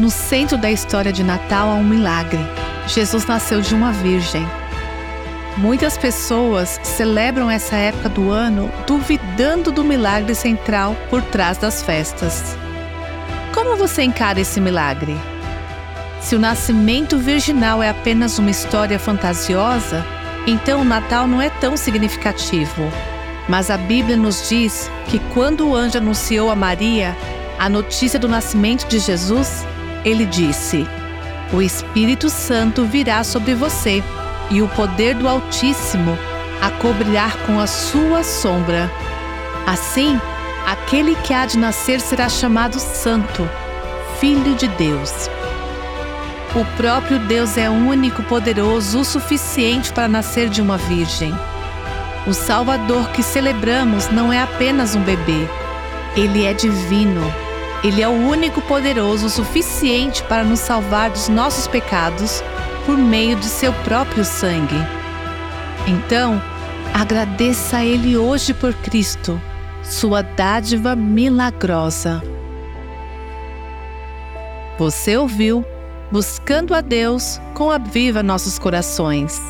No centro da história de Natal há um milagre. Jesus nasceu de uma virgem. Muitas pessoas celebram essa época do ano duvidando do milagre central por trás das festas. Como você encara esse milagre? Se o nascimento virginal é apenas uma história fantasiosa, então o Natal não é tão significativo. Mas a Bíblia nos diz que quando o anjo anunciou a Maria a notícia do nascimento de Jesus, ele disse: O Espírito Santo virá sobre você, e o poder do Altíssimo a cobrirá com a sua sombra. Assim, aquele que há de nascer será chamado Santo, Filho de Deus. O próprio Deus é único, poderoso, o suficiente para nascer de uma virgem. O Salvador que celebramos não é apenas um bebê, ele é divino ele é o único poderoso o suficiente para nos salvar dos nossos pecados por meio de seu próprio sangue. Então, agradeça a Ele hoje por Cristo, sua dádiva milagrosa. Você ouviu Buscando a Deus com a Viva Nossos Corações.